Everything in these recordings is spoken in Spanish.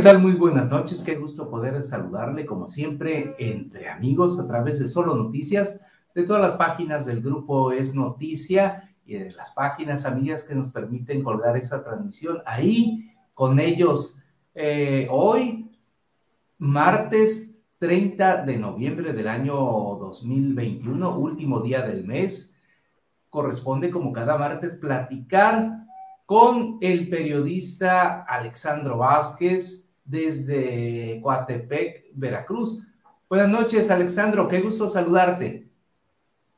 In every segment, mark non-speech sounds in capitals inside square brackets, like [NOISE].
Hola, ¿qué tal? Muy buenas noches. Qué gusto poder saludarle, como siempre, entre amigos a través de Solo Noticias, de todas las páginas del grupo Es Noticia y de las páginas amigas que nos permiten colgar esa transmisión ahí con ellos. Eh, hoy, martes 30 de noviembre del año 2021, último día del mes, corresponde como cada martes platicar con el periodista Alexandro Vázquez desde Coatepec, Veracruz. Buenas noches, Alexandro, qué gusto saludarte.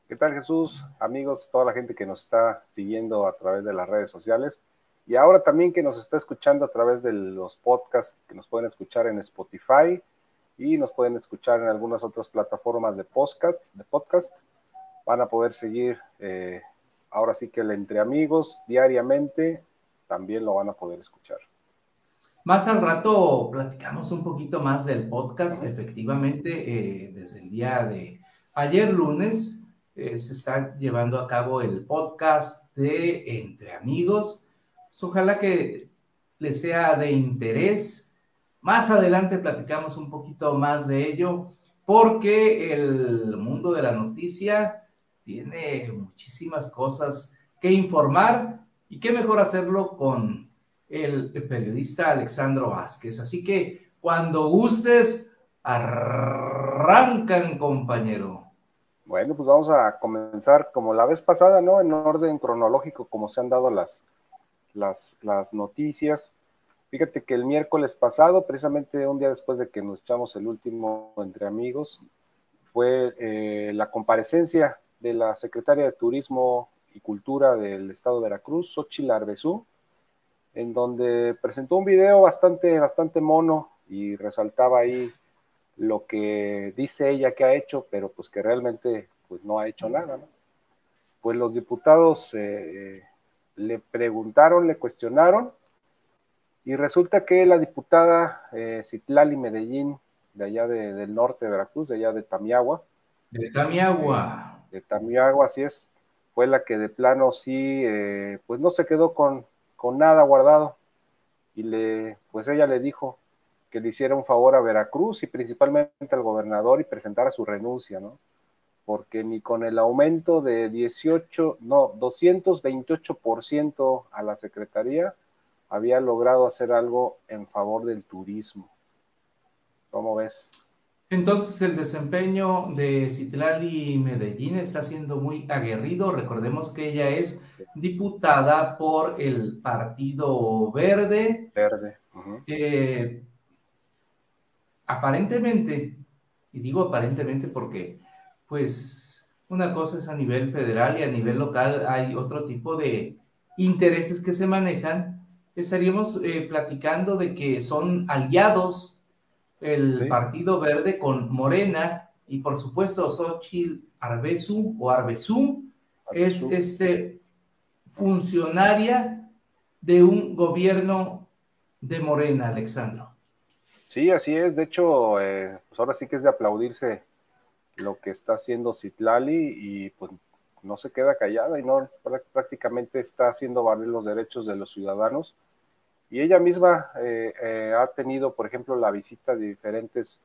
¿Qué tal, Jesús? Amigos, toda la gente que nos está siguiendo a través de las redes sociales y ahora también que nos está escuchando a través de los podcasts que nos pueden escuchar en Spotify y nos pueden escuchar en algunas otras plataformas de podcast, de podcast. Van a poder seguir eh, ahora sí que el entre amigos diariamente también lo van a poder escuchar. Más al rato platicamos un poquito más del podcast. Efectivamente, eh, desde el día de ayer lunes eh, se está llevando a cabo el podcast de Entre Amigos. Pues ojalá que les sea de interés. Más adelante platicamos un poquito más de ello porque el mundo de la noticia tiene muchísimas cosas que informar y qué mejor hacerlo con el, periodista Alexandro Vázquez. Así que cuando gustes, arrancan, compañero. Bueno, pues vamos a comenzar como la vez pasada, ¿no? En orden cronológico, como se han dado las, las, noticias. Fíjate que el miércoles pasado, precisamente un día después de que nos echamos el último entre amigos, fue eh, la comparecencia de la secretaria de Turismo y Cultura del Estado de Veracruz, Xochitl Arbezú, en donde presentó un video bastante, bastante mono y resaltaba ahí lo que dice ella que ha hecho, pero pues que realmente pues no ha hecho nada, Pues los diputados eh, eh, le preguntaron, le cuestionaron, y resulta que la diputada eh, Citlali Medellín, de allá del norte de Veracruz, de allá de Tamiagua. De Tamiagua de Tamiagua, así es, fue la que de plano sí, eh, pues no se quedó con, con nada guardado y le, pues ella le dijo que le hiciera un favor a Veracruz y principalmente al gobernador y presentara su renuncia, ¿no? Porque ni con el aumento de 18, no, 228% a la Secretaría había logrado hacer algo en favor del turismo. ¿Cómo ves? Entonces el desempeño de Citlali Medellín está siendo muy aguerrido. Recordemos que ella es diputada por el Partido Verde. Verde. Eh, aparentemente, y digo aparentemente porque, pues, una cosa es a nivel federal y a nivel local hay otro tipo de intereses que se manejan. Estaríamos eh, platicando de que son aliados el Partido Verde con Morena y por supuesto Xochitl Arbesu o Arbesu es este funcionaria de un gobierno de Morena, Alexandro. Sí, así es. De hecho, eh, pues ahora sí que es de aplaudirse lo que está haciendo Citlali y pues no se queda callada y no prácticamente está haciendo valer los derechos de los ciudadanos y ella misma eh, eh, ha tenido, por ejemplo, la visita de diferentes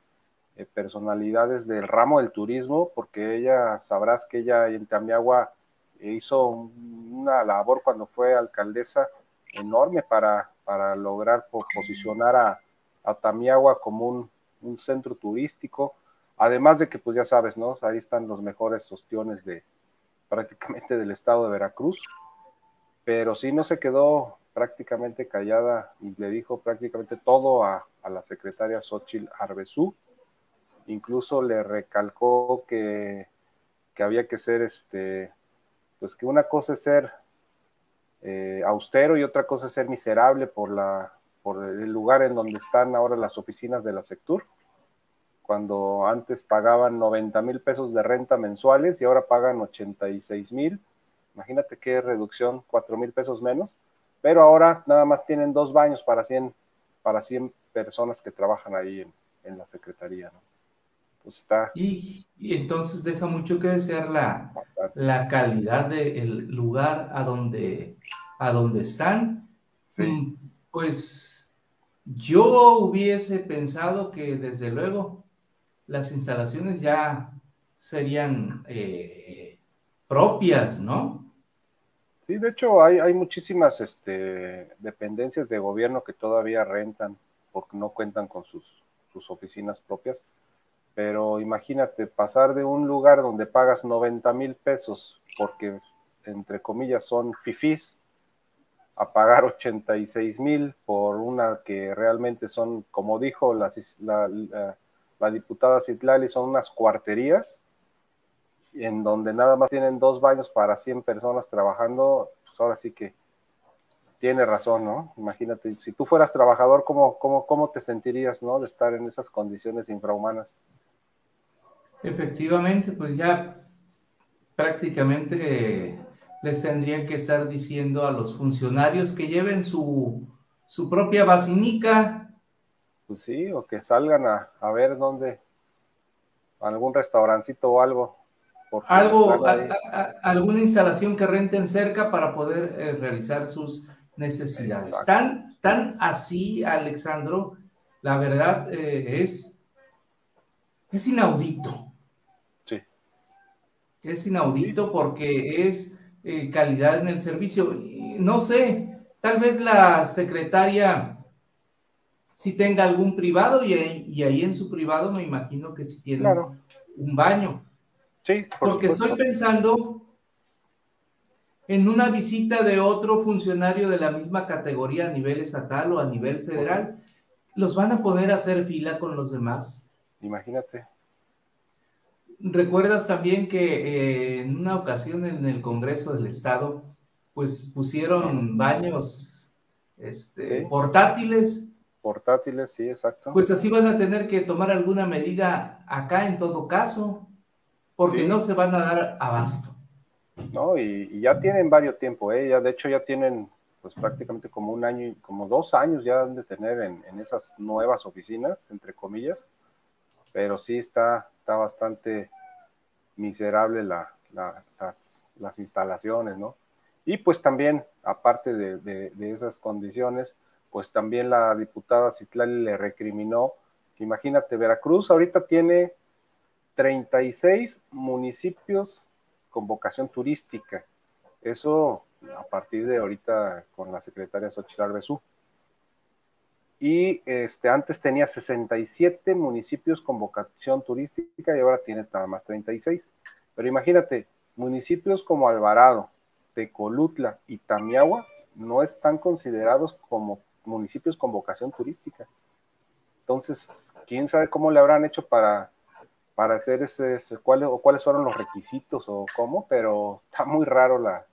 eh, personalidades del ramo del turismo, porque ella, sabrás que ella en Tamiagua hizo una labor cuando fue alcaldesa enorme para, para lograr posicionar a, a Tamiagua como un, centro turístico, además de que, pues ya sabes, ¿no? Ahí están los mejores ostiones de prácticamente del estado de Veracruz, pero sí no se quedó prácticamente callada y le dijo prácticamente todo a, la secretaria Xochitl Arbezú. Incluso le recalcó que, había que ser, este, pues que una cosa es ser eh, austero y otra cosa es ser miserable por, la, por el lugar en donde están ahora las oficinas de la Sectur, cuando antes pagaban 90 mil pesos de renta mensuales y ahora pagan 86 mil. Imagínate qué reducción, 4 mil pesos menos pero ahora nada más tienen dos baños para 100, para 100 personas que trabajan ahí en, la secretaría, ¿no? Pues está... Y, entonces deja mucho que desear la, la calidad del lugar a donde, a donde están. Mm, pues Yo hubiese pensado que desde luego las instalaciones ya serían eh, propias, ¿no? Sí, de hecho hay, hay muchísimas este, dependencias de gobierno que todavía rentan porque no cuentan con sus, sus oficinas propias. Pero imagínate, pasar de un lugar donde pagas 90 mil pesos porque, entre comillas, son fifís, a pagar 86 mil por una que realmente son, como dijo la, la, la diputada Citlali, son unas cuarterías en donde nada más tienen dos baños para 100 personas trabajando, pues ahora sí que tiene razón, ¿no? Imagínate, si tú fueras trabajador, ¿cómo, cómo, cómo te sentirías, ¿no? De estar en esas condiciones infrahumanas. Efectivamente, pues ya prácticamente les tendrían que estar diciendo a los funcionarios que lleven su, su propia basinica. Pues sí, o que salgan a, a ver dónde, algún restaurancito o algo. Algo, alguna instalación que renten cerca para poder eh, realizar sus necesidades. Tan, tan así, Alexandro, la verdad eh, es, es inaudito. Sí. Es inaudito porque es eh, calidad en el servicio. No sé, tal vez la secretaria si tenga algún privado y, ahí en su privado me imagino que si tiene un baño. Sí, porque estoy pensando en una visita de otro funcionario de la misma categoría a nivel estatal o a nivel federal, los van a poder hacer fila con los demás. Imagínate. ¿Recuerdas también que eh, en una ocasión en el Congreso del Estado, pues pusieron baños este, portátiles? Portátiles, sí, exacto. Pues así van a tener que tomar alguna medida acá en todo caso, porque no se van a dar abasto. ¿no? Y, ya tienen varios tiempo, ¿eh? Ya, de hecho ya tienen pues prácticamente como un año, como dos años ya han de tener en, esas nuevas oficinas, entre comillas, pero sí está, está bastante miserable la, las, instalaciones, ¿no? Y pues también, aparte de, esas condiciones, pues también la diputada Citlali le recriminó, imagínate, Veracruz ahorita tiene 36 municipios con vocación turística. Eso a partir de ahorita con la secretaria Xochitl Arbezú. Y este, antes tenía 67 municipios con vocación turística y ahora tiene nada más 36. Pero imagínate, municipios como Alvarado, Tecolutla y Tamiagua no están considerados como municipios con vocación turística. Entonces, quién sabe cómo le habrán hecho para para hacer ese, cuáles o cuáles fueron los requisitos o cómo, pero está muy raro la,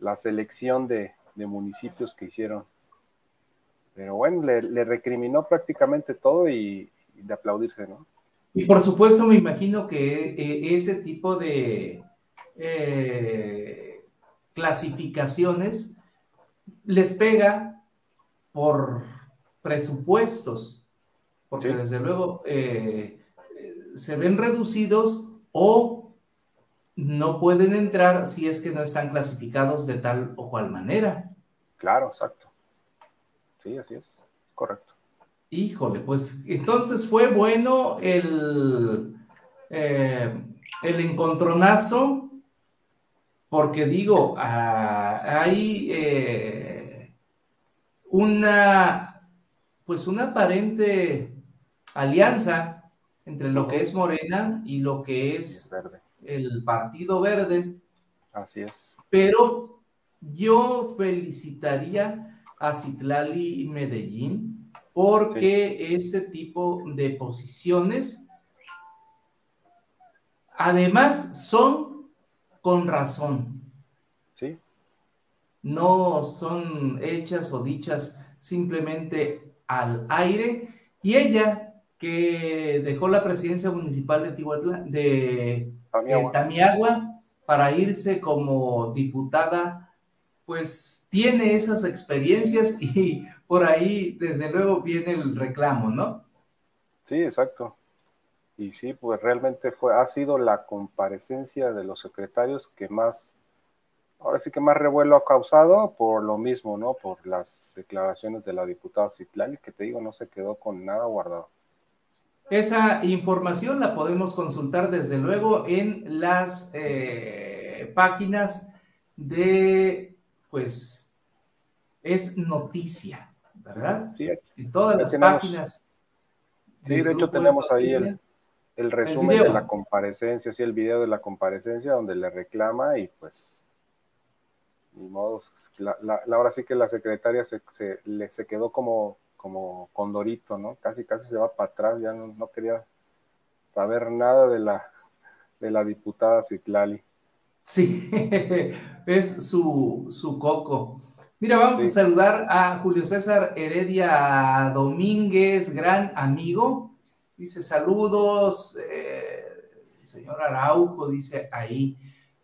la selección de, municipios que hicieron. Pero bueno, le, recriminó prácticamente todo y, de aplaudirse, ¿no? Y por supuesto me imagino que eh, ese tipo de eh, clasificaciones les pega por presupuestos, porque desde luego eh, se ven reducidos o no pueden entrar si es que no están clasificados de tal o cual manera. Claro, exacto. Sí, así es, correcto. Híjole, pues entonces fue bueno el, eh, el encontronazo, porque digo, ah, hay eh, una, pues una aparente alianza entre lo que es Morena y lo que es el Partido Verde. Así es. Pero yo felicitaría a Citlali y Medellín porque ese tipo de posiciones además son con razón. Sí. No son hechas o dichas simplemente al aire. Y ella que dejó la presidencia municipal de Tihuatla, de Tamiagua. para irse como diputada, pues tiene esas experiencias y por ahí desde luego viene el reclamo, ¿no? Sí, exacto. Y sí, pues realmente fue, ha sido la comparecencia de los secretarios que más ahora sí que más revuelo ha causado por lo mismo, ¿no? Por las declaraciones de la diputada Citlali, que te digo, no se quedó con nada guardado. Esa información la podemos consultar desde luego en las eh, páginas de, pues, es noticia, ¿verdad? Sí, en todas las páginas. Sí, de hecho tenemos ahí el, el resumen de la comparecencia, sí, el video de la comparecencia donde le reclama y pues ni modo, la, la, ahora sí que la secretaria se, se, le, se quedó como, como condorito, ¿no? Casi, casi se va para atrás, ya no, no quería saber nada de la, de la diputada Citlali. Sí, [LAUGHS] es su, su coco. Mira, vamos sí. a saludar a Julio César Heredia Domínguez, gran amigo. Dice saludos, eh, señor Araujo, dice ahí.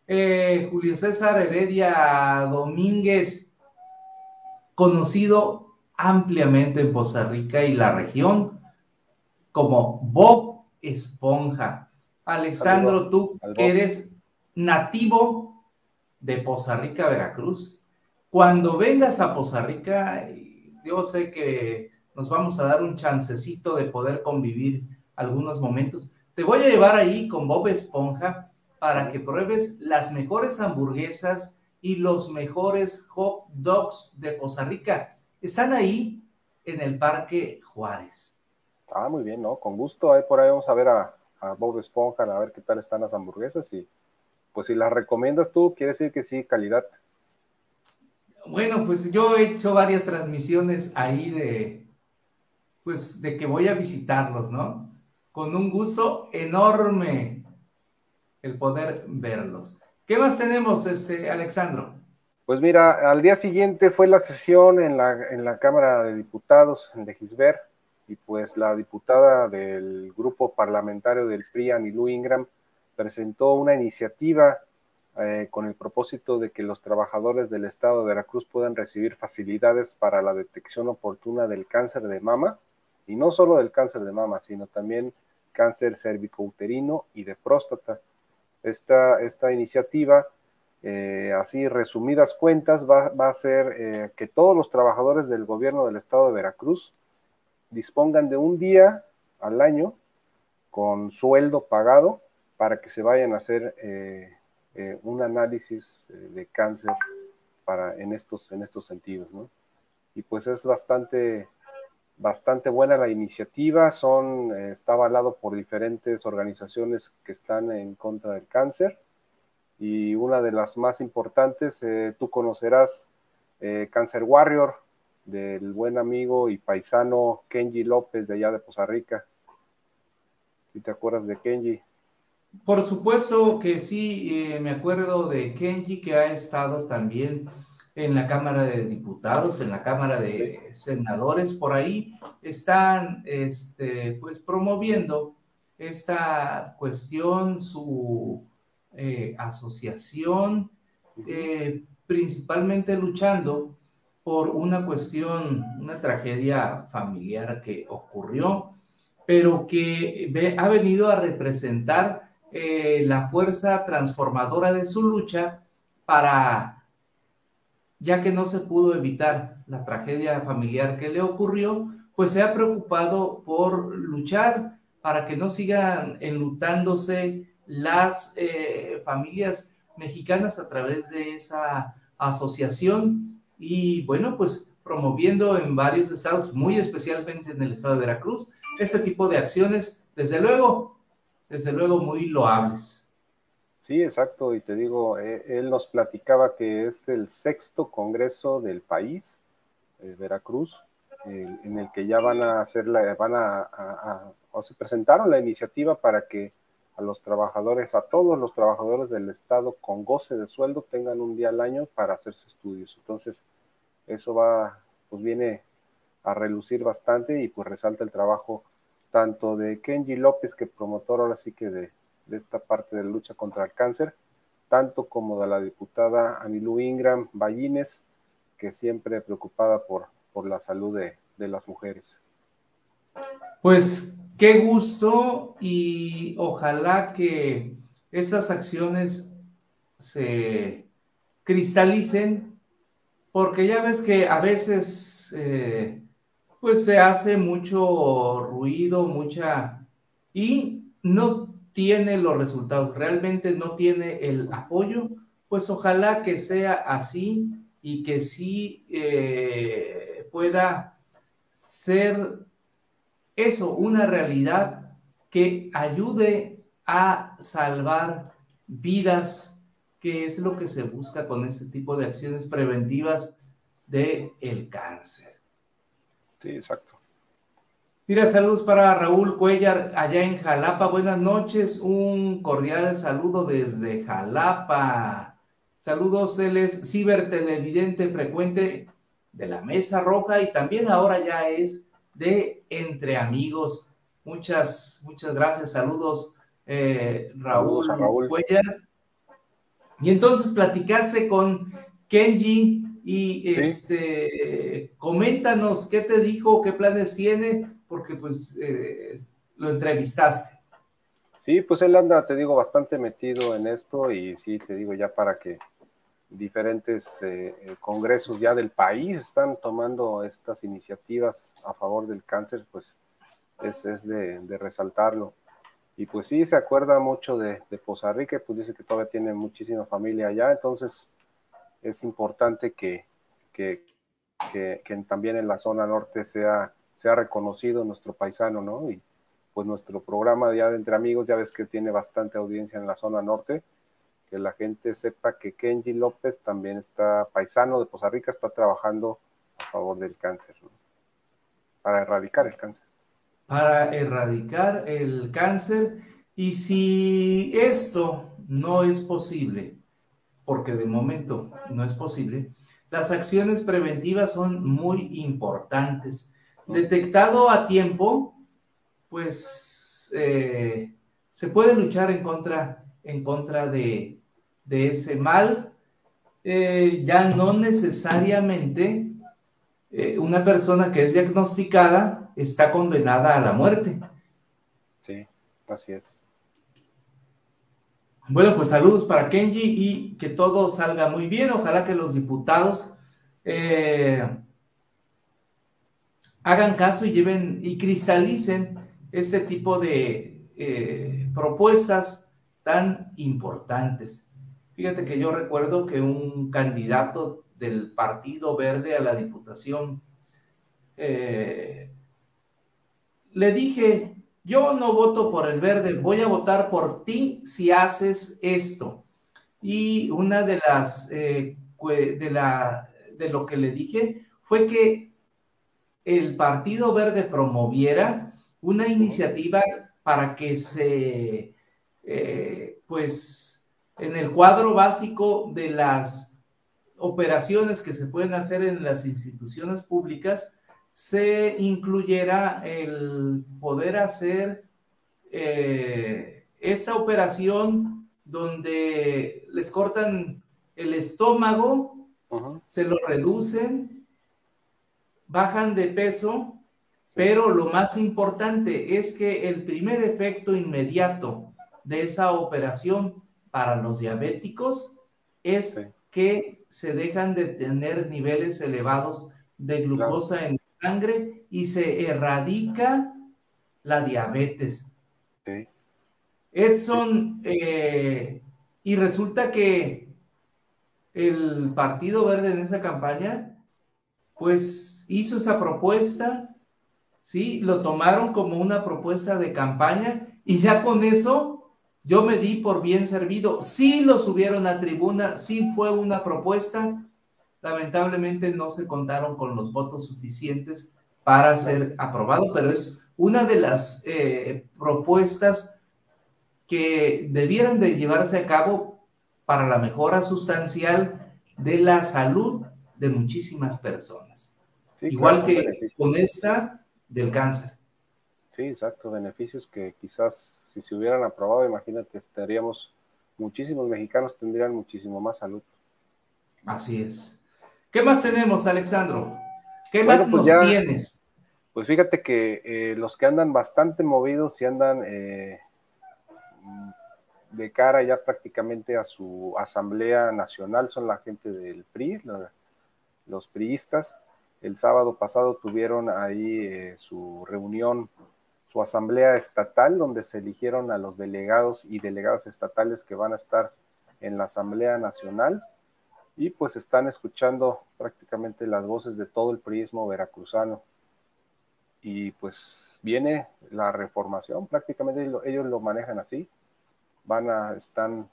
Eh, Julio César Heredia Domínguez, conocido ampliamente en Poza Rica y la región como Bob Esponja. Alexandro, tú que eres nativo de Poza Rica, Veracruz, cuando vengas a Poza Rica, yo sé que nos vamos a dar un chancecito de poder convivir algunos momentos. Te voy a llevar ahí con Bob Esponja para que pruebes las mejores hamburguesas y los mejores hot dogs de Poza Rica. Están ahí en el Parque Juárez. Ah, muy bien, ¿no? Con gusto. Ahí por ahí vamos a ver a, a Bob Esponja, a ver qué tal están las hamburguesas y pues si las recomiendas tú, quiere decir que sí, calidad. Bueno, pues yo he hecho varias transmisiones ahí de, pues de que voy a visitarlos, ¿no? Con un gusto enorme el poder verlos. ¿Qué más tenemos, este, Alexandro? Pues mira, al día siguiente fue la sesión en la, en la Cámara de Diputados en Legisver y pues la diputada del grupo parlamentario del PRI, Anilú Ingram, presentó una iniciativa eh, con el propósito de que los trabajadores del Estado de Veracruz puedan recibir facilidades para la detección oportuna del cáncer de mama, y no solo del cáncer de mama, sino también cáncer cervicouterino y de próstata. Esta, esta iniciativa, eh, así resumidas cuentas, va, a ser eh, que todos los trabajadores del gobierno del estado de Veracruz dispongan de un día al año con sueldo pagado para que se vayan a hacer eh, un análisis de cáncer en, estos, en estos sentidos. ¿no? Y pues es bastante buena la iniciativa, son, está avalado por diferentes organizaciones que están en contra del cáncer y una de las más importantes, eh, tú conocerás eh, Cancer Warrior, del buen amigo y paisano Kenji López de allá de Poza Rica. Si te acuerdas de Kenji. Por supuesto que sí, me acuerdo de Kenji que ha estado también en la Cámara de Diputados, en la Cámara de Senadores, por ahí están este, pues, promoviendo esta cuestión, su eh, asociación, eh, principalmente luchando por una cuestión, una tragedia familiar que ocurrió, pero que ha venido a representar eh, la fuerza transformadora de su lucha para ya que no se pudo evitar la tragedia familiar que le ocurrió, pues se ha preocupado por luchar para que no sigan enlutándose las eh, familias mexicanas a través de esa asociación y bueno, pues promoviendo en varios estados, muy especialmente en el estado de Veracruz, ese tipo de acciones, desde luego, desde luego muy loables. Sí, exacto, y te digo, eh, él nos platicaba que es el sexto congreso del país, eh, Veracruz, en el que ya van a hacer la, van a, o se presentaron la iniciativa para que a los trabajadores, a todos los trabajadores del Estado con goce de sueldo tengan un día al año para hacerse estudios. Entonces, eso va, pues viene a relucir bastante y pues resalta el trabajo tanto de Kenji López, que promotor ahora sí que de, de esta parte de la lucha contra el cáncer, tanto como de la diputada Anilú Ingram Ballines, que siempre preocupada por, por la salud de, de las mujeres. Pues qué gusto y ojalá que esas acciones se cristalicen, porque ya ves que a veces eh, pues se hace mucho ruido, mucha... y no tiene los resultados, realmente no tiene el apoyo, pues ojalá que sea así y que sí eh, pueda ser eso, una realidad que ayude a salvar vidas, que es lo que se busca con este tipo de acciones preventivas del el cáncer. Sí, exacto. Mira, saludos para Raúl Cuellar allá en Jalapa. Buenas noches, un cordial saludo desde Jalapa. Saludos, él es cibertelevidente frecuente de la Mesa Roja y también ahora ya es de Entre Amigos. Muchas, muchas gracias. Saludos, eh, Raúl, Raúl, Cuellar. Y entonces platicaste con Kenji y este coméntanos qué te dijo, qué planes tiene, porque pues eh, lo entrevistaste. Sí, pues él anda, te digo, bastante metido en esto y sí, te digo ya para que diferentes eh, eh, congresos ya del país están tomando estas iniciativas a favor del cáncer, pues es, es de, resaltarlo. Y pues sí, se acuerda mucho de, de Poza Rica, pues dice que todavía tiene muchísima familia allá, entonces es importante que, que, que, que también en la zona norte sea, sea reconocido nuestro paisano, ¿no? Y pues nuestro programa ya de Entre Amigos, ya ves que tiene bastante audiencia en la zona norte, que la gente sepa que Kenji López también está paisano de Poza Rica, está trabajando a favor del cáncer, para erradicar el cáncer. Para erradicar el cáncer. Y si esto no es posible, porque de momento no es posible, las acciones preventivas son muy importantes. Detectado a tiempo, pues eh, se puede luchar en contra, en contra de, de ese mal, eh, ya no necesariamente eh, una persona que es diagnosticada está condenada a la muerte. Sí, así es. Bueno, pues saludos para Kenji y que todo salga muy bien. Ojalá que los diputados eh, hagan caso y lleven y cristalicen este tipo de propuestas tan importantes. Fíjate que yo recuerdo que un candidato del Partido Verde a la Diputación eh, le dije, yo no voto por el verde, voy a votar por ti si haces esto. Y una de las, eh, de, la, de lo que le dije fue que el Partido Verde promoviera una iniciativa para que se, eh, pues, en el cuadro básico de las operaciones que se pueden hacer en las instituciones públicas, se incluyera el poder hacer eh, esta operación donde les cortan el estómago, se lo reducen, bajan de peso, pero lo más importante es que el primer efecto inmediato de esa operación para los diabéticos es que se dejan de tener niveles elevados de glucosa en la sangre y se erradica la diabetes. Edson, eh, y resulta que el Partido Verde en esa campaña, pues hizo esa propuesta, ¿sí? Lo tomaron como una propuesta de campaña y ya con eso yo me di por bien servido. Sí lo subieron a tribuna, sí fue una propuesta. Lamentablemente no se contaron con los votos suficientes para ser aprobado, pero es una de las eh, propuestas que debieran de llevarse a cabo para la mejora sustancial de la salud de muchísimas personas. Igual que con esta del cáncer. Sí, exacto, beneficios que quizás si se hubieran aprobado, imagínate, estaríamos, muchísimos mexicanos tendrían muchísimo más salud. Así es. ¿Qué más tenemos, Alexandro? ¿Qué más pues nos tienes? Pues fíjate que eh, los que andan bastante movidos y andan, eh, de cara ya prácticamente a su asamblea nacional, son la gente del PRI, los priistas. El sábado pasado tuvieron ahí eh, su reunión, su asamblea estatal, donde se eligieron a los delegados y delegadas estatales que van a estar en la Asamblea Nacional. Y pues están escuchando prácticamente las voces de todo el priismo veracruzano. Y pues viene la reformación, prácticamente ellos lo manejan así, van a, están,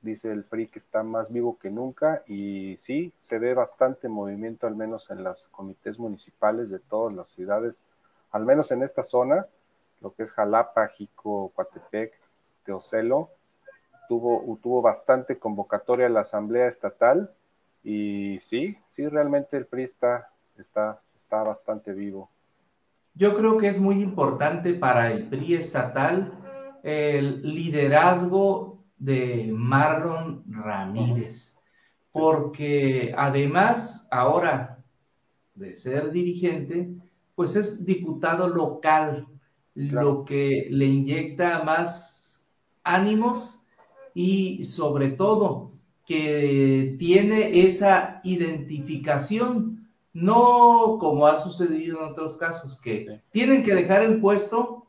dice el PRI que está más vivo que nunca. Y sí, se ve bastante movimiento al menos en los comités municipales de todas las ciudades, al menos en esta zona, lo que es Jalapa, Jico, Coatepec, Teocelo, tuvo, tuvo bastante convocatoria a la Asamblea Estatal y sí, sí, realmente el PRI está, está, está bastante vivo. Yo creo que es muy importante para el PRI estatal el liderazgo de Marlon Ramírez, porque además ahora de ser dirigente, pues es diputado local, lo que le inyecta más ánimos y sobre todo que tiene esa identificación, no como ha sucedido en otros casos, que tienen que dejar el puesto,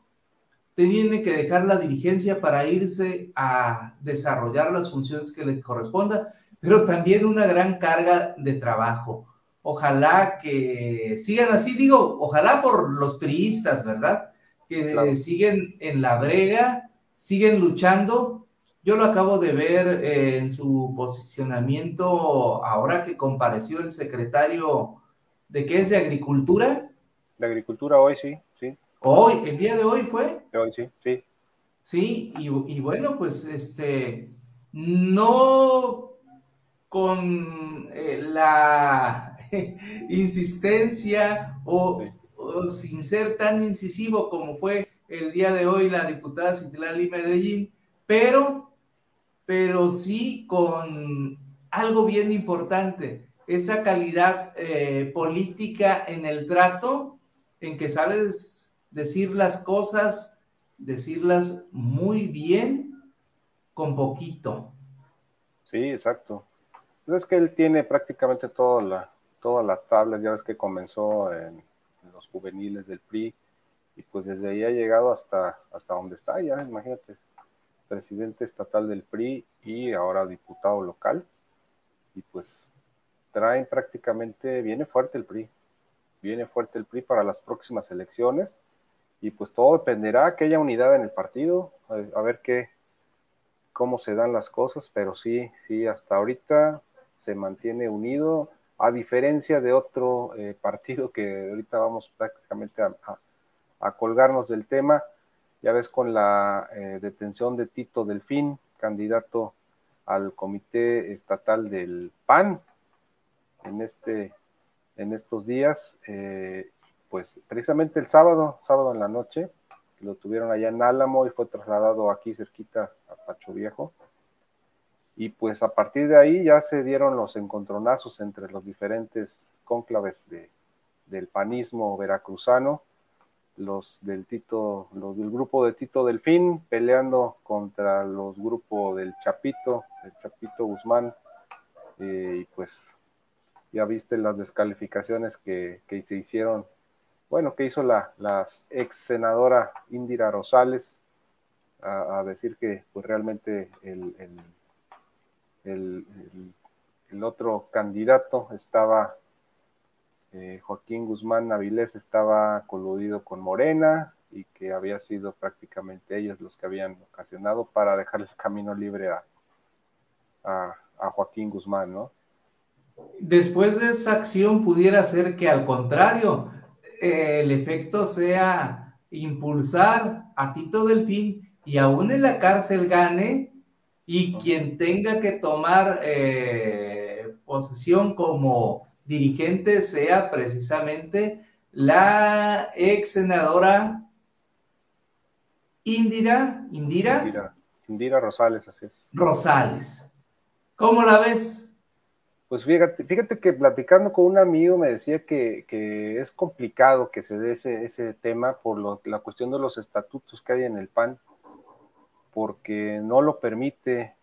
tienen que dejar la dirigencia para irse a desarrollar las funciones que les corresponda, pero también una gran carga de trabajo. Ojalá que sigan así, digo, ojalá por los priistas, ¿verdad? Que siguen en la brega, siguen luchando yo lo acabo de ver eh, en su posicionamiento ahora que compareció el secretario de qué es de Agricultura. De Agricultura hoy, sí, sí. Hoy, el día de hoy fue. De hoy, sí, sí. Sí, y, bueno, pues este, no con eh, la [LAUGHS] insistencia o, sin ser tan incisivo como fue el día de hoy la diputada Citlali Medellín, pero pero sí con algo bien importante, esa calidad eh, política en el trato, en que sabes decir las cosas, decirlas muy bien, con poquito. Sí, exacto. Pues es que él tiene prácticamente todas las tablas, ya ves que comenzó en, juveniles del PRI, y pues desde ahí ha llegado hasta, hasta donde está, ya imagínate, presidente estatal del PRI y ahora diputado local. Y pues traen prácticamente, viene fuerte el PRI, viene fuerte el PRI para las próximas elecciones. Y pues todo dependerá que haya unidad en el partido, a, ver qué, cómo se dan las cosas, pero sí, sí, hasta ahorita se mantiene unido, a diferencia de otro eh, partido que ahorita vamos prácticamente a colgarnos del tema, ya ves con la eh, detención de Tito Delfín, candidato al comité estatal del PAN en, este, en estos días, eh, pues precisamente el sábado, sábado en la noche, lo tuvieron allá en Álamo y fue trasladado aquí cerquita a Pacho Viejo. Y pues a partir de ahí ya se dieron los encontronazos entre los diferentes cónclaves de, del panismo veracruzano los del Tito, los del grupo de Tito Delfín peleando contra los grupos del Chapito, el Chapito Guzmán, eh, y pues ya viste las descalificaciones que, se hicieron, bueno, que hizo la, ex senadora Indira Rosales a, decir que pues realmente el, el otro candidato estaba eh, Joaquín Guzmán Avilés estaba coludido con Morena y que había sido prácticamente ellos los que habían ocasionado para dejar el camino libre a, Joaquín Guzmán, ¿no? Después de esa acción pudiera ser que al contrario, eh, el efecto sea impulsar a Tito Delfín y aún en la cárcel gane y quien tenga que tomar eh, posesión como dirigente sea precisamente la ex senadora Indira, Indira. Indira, Rosales, así es. Rosales. ¿Cómo la ves? Pues fíjate, fíjate que platicando con un amigo me decía que, es complicado que se dé ese, ese tema por la cuestión de los estatutos que hay en el PAN. Porque no lo permite,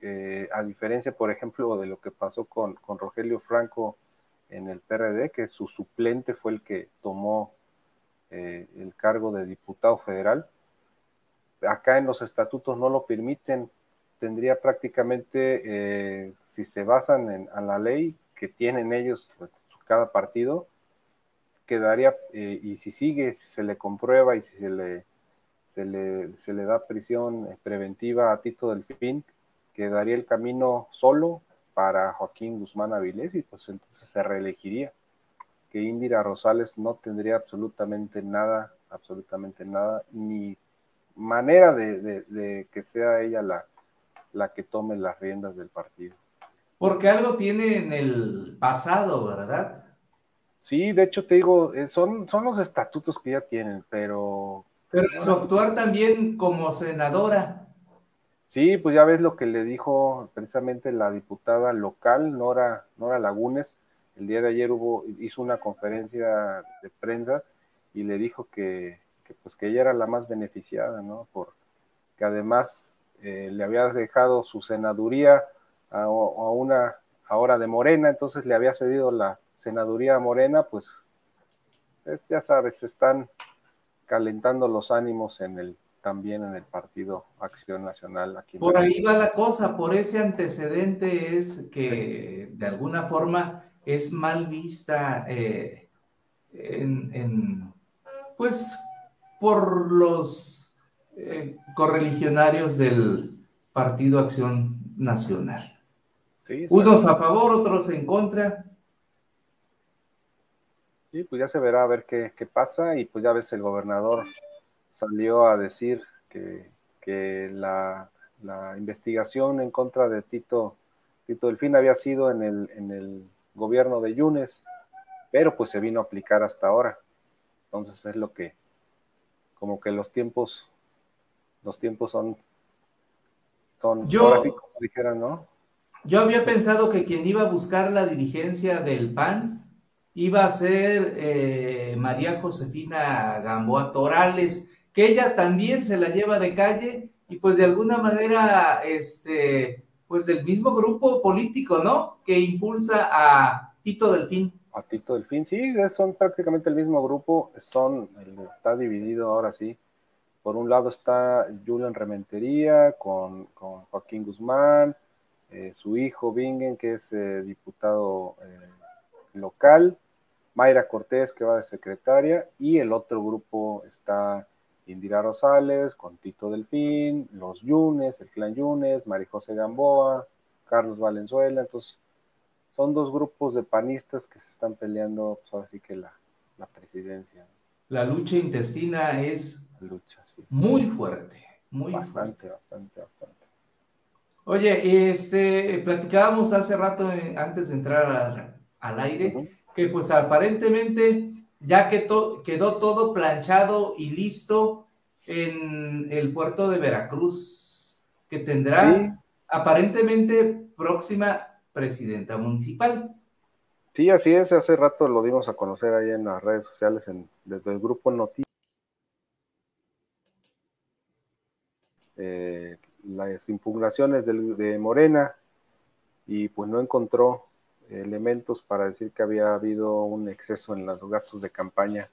eh, a diferencia, por ejemplo, de lo que pasó con, con, Rogelio Franco en el PRD, que su suplente fue el que tomó eh, el cargo de diputado federal. Acá en los estatutos no lo permiten, tendría prácticamente, eh, si se basan en, la ley que tienen ellos, pues, cada partido, quedaría, y si sigue, si se le comprueba y si se le se le, se le da prisión eh, preventiva a Tito del Fin, quedaría el camino solo para Joaquín Guzmán Avilés y pues entonces se reelegiría. Que Indira Rosales no tendría absolutamente nada, absolutamente nada, ni manera de, que sea ella la, la que tome las riendas del partido. Porque algo tiene en el pasado, ¿verdad? Sí, de hecho te digo, eh, son, son los estatutos que ya tienen, pero pero su actuar también como senadora. Sí, pues ya ves lo que le dijo precisamente la diputada local, Nora, Nora Lagunes. El día de ayer hubo, hizo una conferencia de prensa y le dijo que, pues que ella era la más beneficiada, ¿no? Porque además eh, le había dejado su senaduría a, a, una ahora de Morena, entonces le había cedido la senaduría a Morena, pues eh, ya sabes, están calentando los ánimos en el también en el partido Acción Nacional. Aquí por ahí va la cosa, por ese antecedente es que de alguna forma es mal vista eh, en, pues por los eh, correligionarios del Partido Acción Nacional. Unos a favor, otros en contra. Sí, pues ya se verá a ver qué, pasa y pues ya ves el gobernador salió a decir que, la, investigación en contra de Tito, Tito Delfín había sido en el, en el gobierno de Yunes, pero pues se vino a aplicar hasta ahora. Entonces es lo que, como que los tiempos, los tiempos son, son, yo, ahora como dijeran, ¿no? Yo había pensado que quien iba a buscar la dirigencia del PAN iba a ser eh, María Josefina Gamboa Torales, que ella también se la lleva de calle y pues de alguna manera, este, pues del mismo grupo político, ¿no? Que impulsa a Tito Delfín. A Tito Delfín, sí, son prácticamente el mismo grupo, son, está dividido ahora sí. Por un lado está Julian Rementería con, Joaquín Guzmán, eh, su hijo Bingen, que es eh, diputado local, Mayra Cortés, que va de secretaria, y el otro grupo está Indira Rosales, con Tito Delfín, los Yunes, el clan Yunes, Marijose Gamboa, Carlos Valenzuela, entonces son dos grupos de panistas que se están peleando, pues ahora sí que la, presidencia. La lucha intestina es muy fuerte, muy bastante, Bastante, bastante, Oye, este, platicábamos hace rato, eh, antes de entrar al aire, que pues aparentemente ya que quedó todo planchado y listo en el puerto de Veracruz, que tendrá aparentemente próxima presidenta municipal. Sí, así es, hace rato lo dimos a conocer ahí en las redes sociales en, desde el grupo Noticias. Eh, las impugnaciones de Morena y pues no encontró elementos para decir que había habido un exceso en los gastos de campaña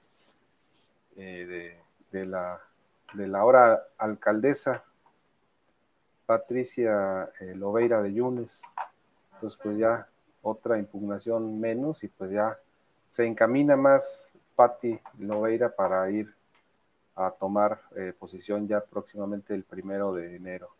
eh, de, la, de la ahora alcaldesa Patricia eh, Loveira de Yunes. Entonces, pues ya otra impugnación menos y pues ya se encamina más Patti Loveira para ir a tomar eh, posición ya próximamente el primero de enero.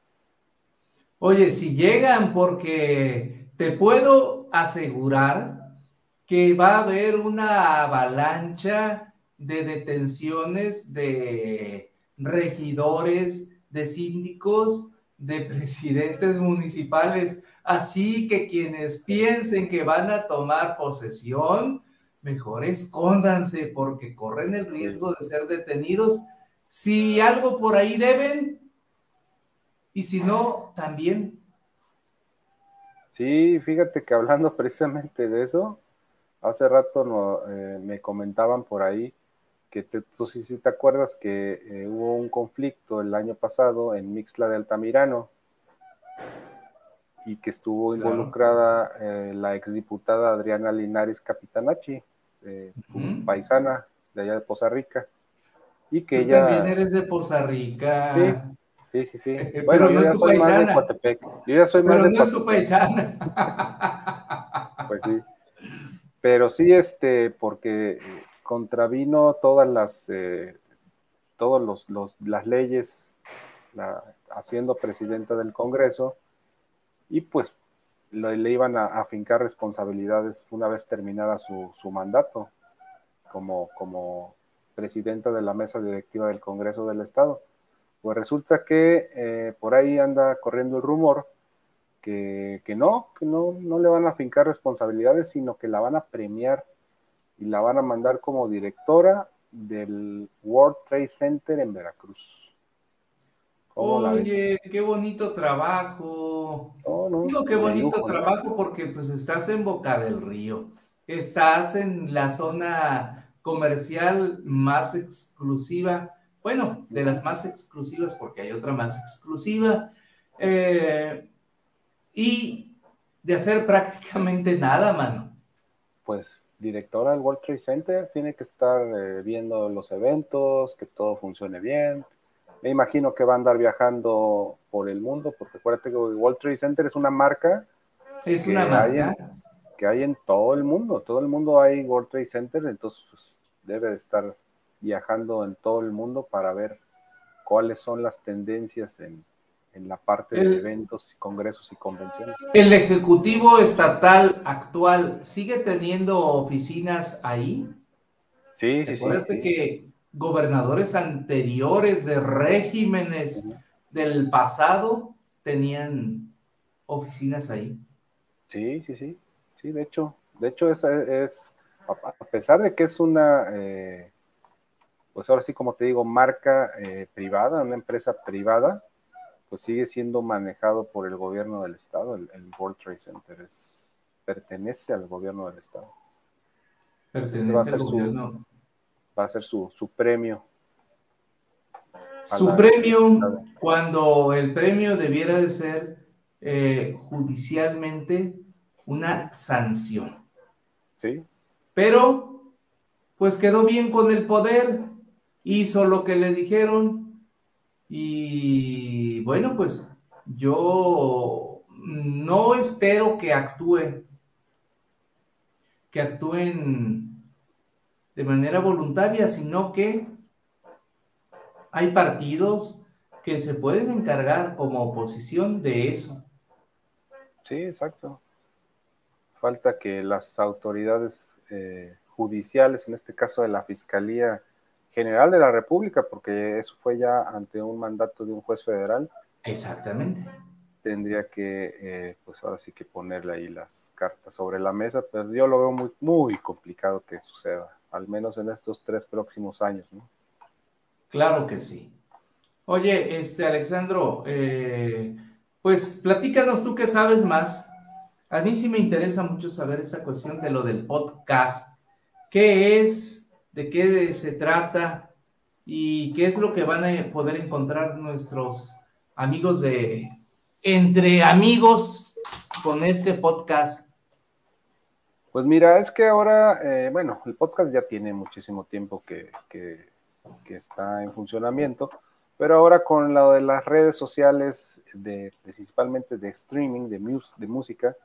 Oye, si llegan, porque te puedo asegurar que va a haber una avalancha de detenciones de regidores, de síndicos, de [LAUGHS] presidentes municipales. Así que quienes piensen que van a tomar posesión, mejor escóndanse porque corren el riesgo de ser detenidos. Si algo por ahí deben, y si no, también. Sí, fíjate que hablando [LAUGHS] precisamente de eso, hace rato no, eh, me comentaban por ahí que te, tú sí, sí te acuerdas que eh, hubo un conflicto el año pasado en Mixla de Altamirano y que estuvo involucrada eh, la exdiputada Adriana Linares Capitanachi, eh, paisana de allá de Poza Rica. Y que Tú ella... también eres de Poza Rica. Sí, sí, sí. sí. bueno, yo ya soy más de Coatepec. Yo ya soy Pero más de no es tu paisana. Pues sí. Pero sí, este, porque contravino todas las, eh, todos los, los, las leyes, la, haciendo presidenta del Congreso, y pues le, le iban a afincar responsabilidades una vez terminada su, su mandato como, como presidenta de la mesa directiva del Congreso del Estado. Pues resulta que eh, por ahí anda corriendo el rumor que, que, no, que no, no le van a afincar responsabilidades, sino que la van a premiar y la van a mandar como directora del World Trade Center en Veracruz. Oye, qué bonito trabajo. No, no, Digo, qué bonito lujo, trabajo ¿no? porque pues estás en Boca del Río, estás en la zona comercial más exclusiva, bueno, de las más exclusivas porque hay otra más exclusiva, eh, y de hacer prácticamente nada, mano. Pues directora del World Trade Center tiene que estar eh, viendo los eventos, que todo funcione bien, me imagino que va a andar viajando por el mundo, porque acuérdate que World Trade Center es una marca. Es una marca. Hay en, que hay en todo el mundo, todo el mundo hay World Trade Center, entonces pues, debe de estar viajando en todo el mundo para ver cuáles son las tendencias en, en la parte el, de eventos, congresos y convenciones. ¿El Ejecutivo Estatal actual sigue teniendo oficinas ahí? Sí, sí, Acuérdate sí. que gobernadores anteriores de regímenes uh -huh. del pasado tenían oficinas ahí. Sí, sí, sí, sí, de hecho, de hecho es, es a pesar de que es una, eh, pues ahora sí como te digo, marca eh, privada, una empresa privada, pues sigue siendo manejado por el gobierno del estado, el, el World Trade Center es, pertenece al gobierno del estado. Pertenece al gobierno. Su, va a ser su, su premio. Su la, premio, cuando el premio debiera de ser eh, judicialmente una sanción. Sí. Pero, pues quedó bien con el poder, hizo lo que le dijeron y bueno, pues yo no espero que actúe, que actúen de manera voluntaria, sino que hay partidos que se pueden encargar como oposición de eso. Sí, exacto. Falta que las autoridades eh, judiciales, en este caso de la Fiscalía General de la República, porque eso fue ya ante un mandato de un juez federal. Exactamente. Tendría que, eh, pues ahora sí que ponerle ahí las cartas sobre la mesa, pero yo lo veo muy, muy complicado que suceda al menos en estos tres próximos años, ¿no? Claro que sí. Oye, este Alexandro, eh, pues platícanos tú que sabes más. A mí sí me interesa mucho saber esa cuestión de lo del podcast. ¿Qué es? ¿De qué se trata? ¿Y qué es lo que van a poder encontrar nuestros amigos de Entre Amigos con este podcast? Pues mira, es que ahora, eh, bueno, el podcast ya tiene muchísimo tiempo que, que, está en funcionamiento, pero ahora con lo de las redes sociales, de, principalmente de streaming, de música,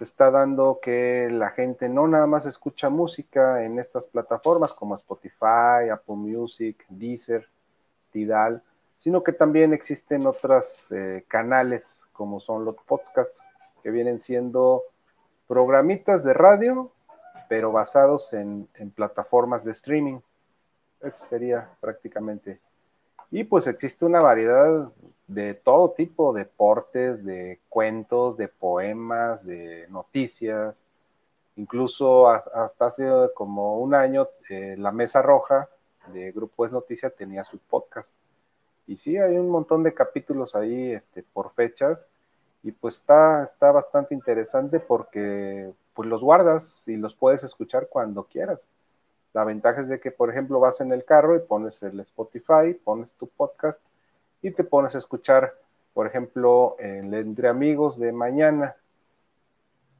se está dando que la gente no nada más escucha música en estas plataformas como Spotify, Apple Music, Deezer, Tidal, sino que también existen otros eh, canales como son los podcasts, que vienen siendo programitas de radio, pero basados en, en, plataformas de streaming. Eso sería prácticamente. Y pues existe una variedad de todo tipo, deportes, de cuentos, de poemas, de noticias. Incluso hasta hace como un año, eh, la Mesa Roja de Grupo Es Noticia tenía su podcast. Y sí, hay un montón de capítulos ahí este, por fechas y pues está, está bastante interesante porque pues los guardas y los puedes escuchar cuando quieras. La ventaja es de que, por ejemplo, vas en el carro y pones el Spotify, pones tu podcast y te pones a escuchar, por ejemplo, el Entre Amigos de mañana.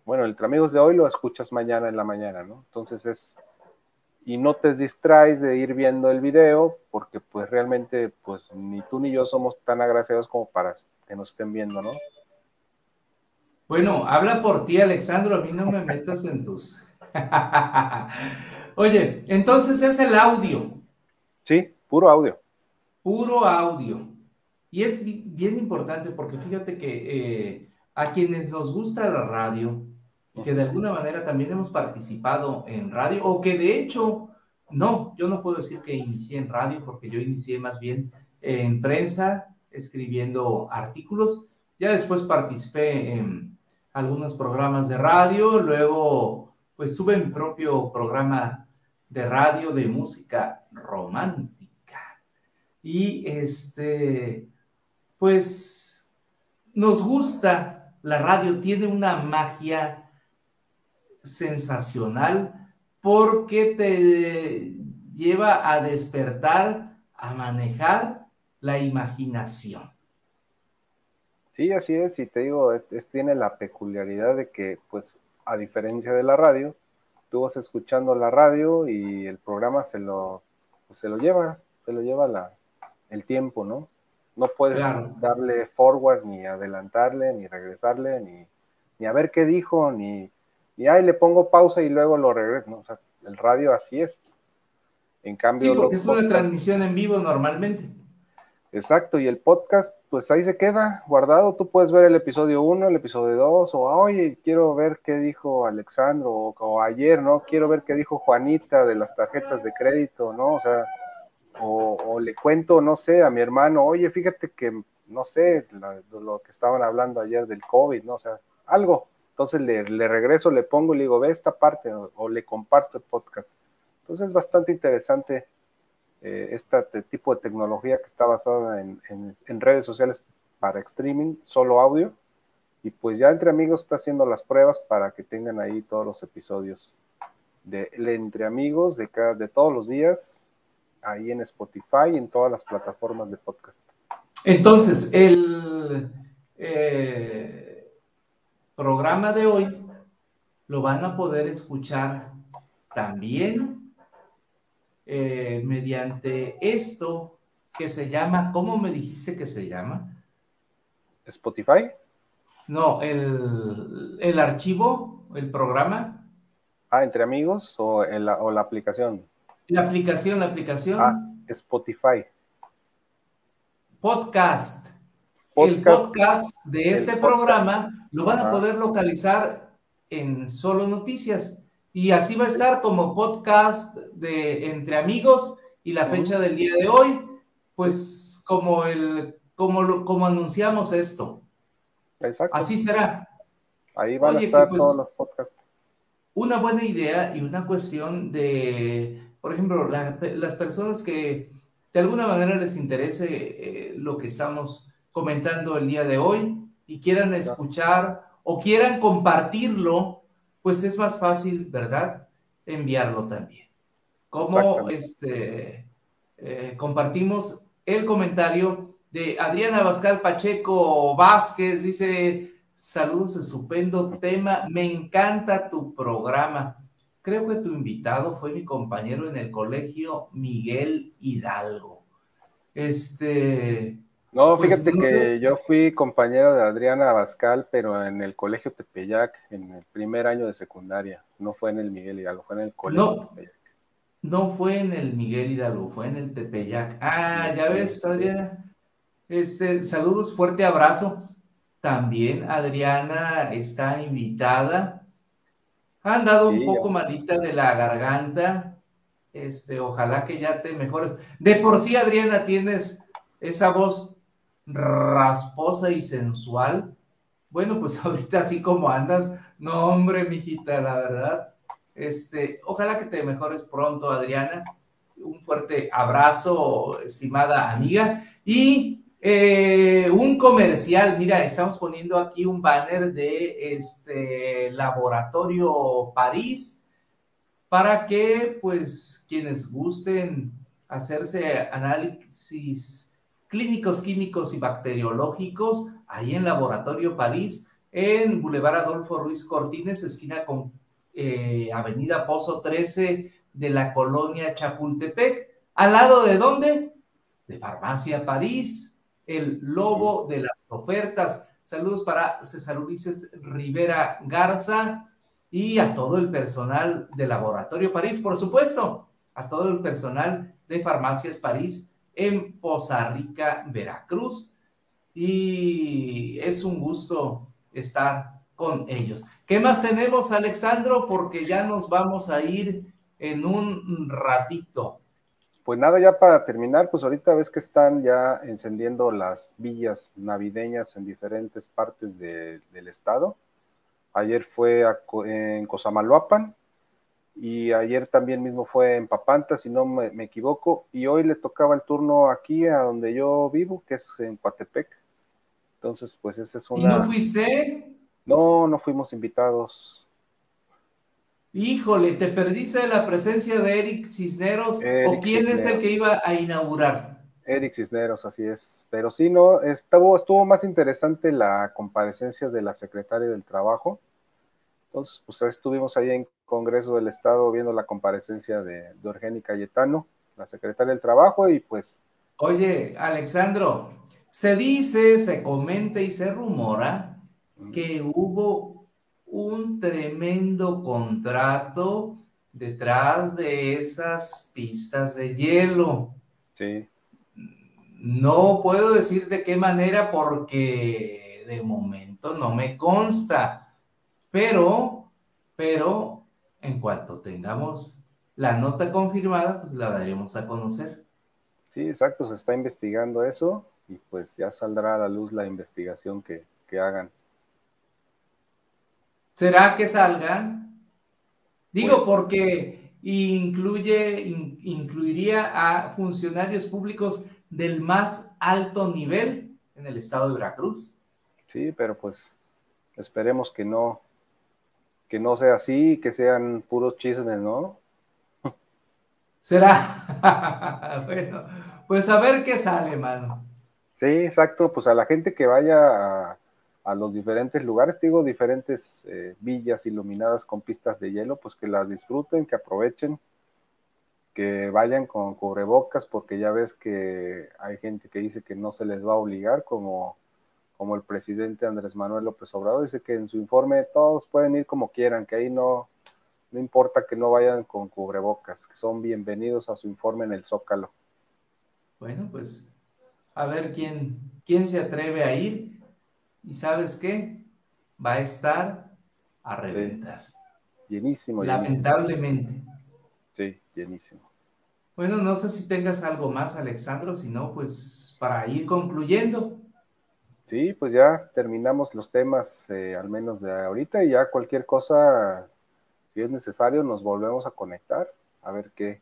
Bueno, el Entre Amigos de hoy lo escuchas mañana en la mañana, ¿no? Entonces es... Y no te distraes de ir viendo el video porque pues realmente pues ni tú ni yo somos tan agraciados como para que nos estén viendo, ¿no? Bueno, habla por ti, Alexandro, a mí no me metas en tus... [LAUGHS] [LAUGHS] Oye, entonces es el audio. Sí, puro audio. Puro audio. Y es bien importante porque fíjate que eh, a quienes nos gusta la radio, que de alguna manera también hemos participado en radio, o que de hecho, no, yo no puedo decir que inicié en radio porque yo inicié más bien en prensa, escribiendo artículos. Ya después participé en algunos programas de radio, luego pues tuve mi propio programa de radio de música romántica. Y este, pues nos gusta, la radio tiene una magia sensacional porque te lleva a despertar, a manejar la imaginación. Sí, así es, y te digo, tiene la peculiaridad de que, pues, a diferencia de la radio, tú vas escuchando la radio y el programa se lo, se lo lleva, se lo lleva la, el tiempo, ¿no? No puedes darle forward, ni adelantarle, ni regresarle, ni, ni a ver qué dijo, ni, ni ay, le pongo pausa y luego lo regreso. O sea, el radio así es. En cambio, sí, porque es una transmisión en vivo normalmente. Exacto, y el podcast pues ahí se queda guardado. Tú puedes ver el episodio 1, el episodio 2, o oye, quiero ver qué dijo Alexandro, o, ayer, ¿no? Quiero ver qué dijo Juanita de las tarjetas de crédito, ¿no? O sea, o, le cuento, no sé, a mi hermano, oye, fíjate que, no sé, lo que estaban hablando ayer del COVID, ¿no? O sea, algo. Entonces le, regreso, le pongo y le digo, ve esta parte, o le comparto el podcast. Entonces es bastante interesante eh, este tipo de tecnología que está basada en, redes sociales para streaming, solo audio. Y pues ya entre amigos está haciendo las pruebas para que tengan ahí todos los episodios de, entre amigos de, cada, de todos los días, ahí en Spotify y en todas las plataformas de podcast. Entonces, el eh, programa de hoy lo van a poder escuchar también eh, mediante esto que se llama, ¿cómo me dijiste que se llama? Spotify. No, el, el archivo, el programa. Ah, entre amigos o, la, o la aplicación. La aplicación, la aplicación. Ah, Spotify. Podcast. El podcast de este programa lo van a poder localizar en Solo Noticias. Y así va a estar como podcast de entre amigos y la fecha del día de hoy, pues como el como como anunciamos esto. Exacto. Así será. Ahí van a estar pues, todos los podcasts. Una buena idea y una cuestión de, por ejemplo, las personas que de alguna manera les interese eh, lo que estamos comentando el día de hoy y quieran escuchar o quieran compartirlo pues es más fácil, ¿verdad? Enviarlo también. Como este, eh, compartimos el comentario de Adriana Bascal Pacheco Vázquez, dice, saludos, estupendo tema, me encanta tu programa. Creo que tu invitado fue mi compañero en el colegio Miguel Hidalgo. Este, no, pues, fíjate que yo fui compañero de Adriana Abascal, pero en el colegio Tepeyac, en el primer año de secundaria. No fue en el Miguel Hidalgo, fue en el colegio no, No fue en el Miguel Hidalgo, fue en el Tepeyac. Ah, ya ves, Adriana. Este, saludos, fuerte abrazo. También Adriana está invitada. Ha andado un poco malita de la garganta. Este, ojalá que ya te mejores. De por sí, Adriana, tienes esa voz rasposa y sensual. Bueno, pues [LAUGHS] ahorita así como andas, no hombre, mijita, la verdad. Este, ojalá que te mejores pronto, Adriana. Un fuerte abrazo, estimada amiga. Y eh, un comercial, mira, estamos poniendo aquí un banner de este Laboratorio París para que, pues, quienes gusten hacerse análisis clínicos, químicos y bacteriológicos, ahí en Laboratorio París, en Boulevard Adolfo Ruiz Cortines, esquina con eh, Avenida Pozo 13 de la colonia Chapultepec. ¿Al lado de dónde? De Farmacia París, el lobo de las ofertas. Saludos para César Ulises Rivera Garza y a todo el personal de Laboratorio París, por supuesto, a todo el personal de Farmacias París en Poza Rica, Veracruz. Y es un gusto estar con ellos. ¿Qué más tenemos, Alexandro? Porque ya nos vamos a ir en un ratito. Pues nada, ya para terminar, pues ahorita ves que están ya encendiendo las villas navideñas en diferentes partes del estado. Ayer fue en Cosamaloapan y ayer también mismo fue en Papanta, si no me, me, equivoco, y hoy le tocaba el turno aquí a donde yo vivo, que es en Coatepec. Entonces, pues ese es una... ¿Y no fuiste? No, no fuimos invitados. Híjole, ¿te perdiste la presencia de Eric Cisneros? ¿O quién es el que iba a inaugurar? Eric Cisneros, así es. Pero sí, no, estuvo, estuvo más interesante la comparecencia de la secretaria del Trabajo. Entonces, pues estuvimos ahí en Congreso del Estado viendo la comparecencia de, de Orgeni Cayetano, la secretaria del Trabajo, y pues... Oye, Alexandro, se dice, se comenta y se rumora que hubo un tremendo contrato detrás de esas pistas de hielo. Sí. No puedo decir de qué manera porque de momento no me consta, pero, pero en cuanto tengamos la nota confirmada, pues la daremos a conocer. Sí, exacto, se está investigando eso y pues ya saldrá a la luz la investigación que, que hagan. ¿Será que salgan? Digo, pues, porque incluye, incluiría a funcionarios públicos del más alto nivel en el estado de Veracruz. Sí, pero pues esperemos que no, que no sea así, que sean puros chismes, ¿no? Será. [LAUGHS] bueno, pues a ver qué sale, mano. Sí, exacto. Pues a la gente que vaya a, a los diferentes lugares, digo, diferentes eh, villas iluminadas con pistas de hielo, pues que las disfruten, que aprovechen, que vayan con cubrebocas, porque ya ves que hay gente que dice que no se les va a obligar, como, como el presidente Andrés Manuel López Obrador, dice que en su informe todos pueden ir como quieran, que ahí no, no importa que no vayan con cubrebocas, que son bienvenidos a su informe en el Zócalo. Bueno, pues a ver quién, quién se atreve a ir y sabes qué, va a estar a reventar. Llenísimo. Lamentablemente. Sí, llenísimo. Bueno, no sé si tengas algo más, Alexandro, si no, pues para ir concluyendo. Sí, pues ya terminamos los temas, eh, al menos de ahorita, y ya cualquier cosa, si es necesario, nos volvemos a conectar, a ver qué,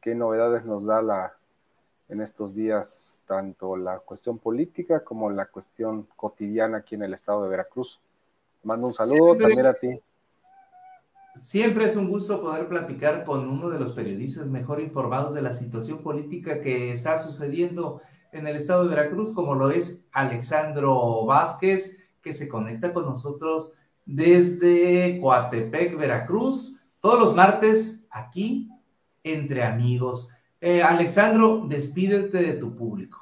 qué novedades nos da la, en estos días tanto la cuestión política como la cuestión cotidiana aquí en el estado de Veracruz. Mando un saludo también a ti. Siempre es un gusto poder platicar con uno de los periodistas mejor informados de la situación política que está sucediendo en el estado de Veracruz, como lo es Alexandro Vázquez, que se conecta con nosotros desde Coatepec, Veracruz, todos los martes aquí entre amigos. Eh, Alexandro, despídete de tu público.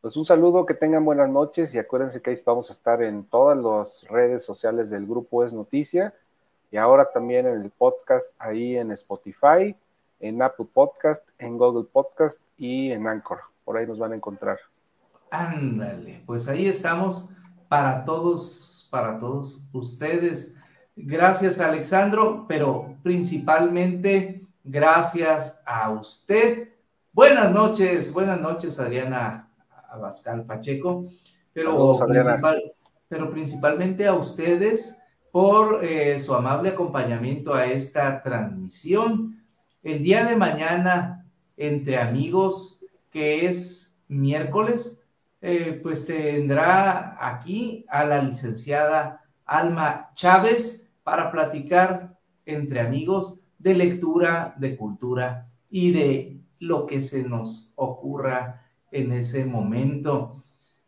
Pues un saludo, que tengan buenas noches y acuérdense que ahí vamos a estar en todas las redes sociales del grupo Es Noticia y ahora también en el podcast ahí en Spotify, en Apple Podcast, en Google Podcast y en Anchor. Por ahí nos van a encontrar. Ándale, pues ahí estamos para todos, para todos ustedes. Gracias, Alexandro, pero principalmente Gracias a usted. Buenas noches, buenas noches, Adriana Abascal Pacheco, pero, pero principalmente a ustedes por eh, su amable acompañamiento a esta transmisión. El día de mañana, entre amigos, que es miércoles, eh, pues tendrá aquí a la licenciada Alma Chávez para platicar entre amigos de lectura, de cultura y de lo que se nos ocurra en ese momento.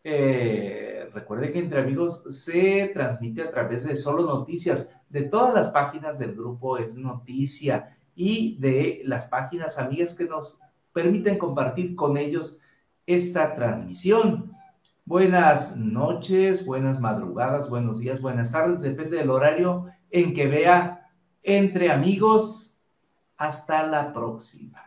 Eh, recuerde que Entre Amigos se transmite a través de Solo Noticias, de todas las páginas del grupo Es Noticia y de las páginas amigas que nos permiten compartir con ellos esta transmisión. Buenas noches, buenas madrugadas, buenos días, buenas tardes, depende del horario en que vea Entre Amigos. Hasta la próxima.